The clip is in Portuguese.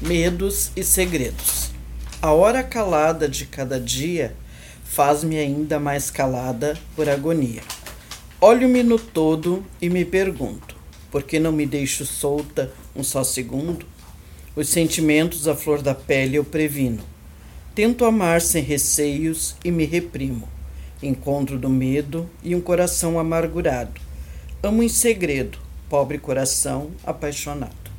medos e segredos. A hora calada de cada dia faz-me ainda mais calada por agonia. Olho-me no todo e me pergunto: por que não me deixo solta um só segundo? Os sentimentos à flor da pele eu previno. Tento amar sem receios e me reprimo. Encontro do medo e um coração amargurado. Amo em segredo, pobre coração apaixonado.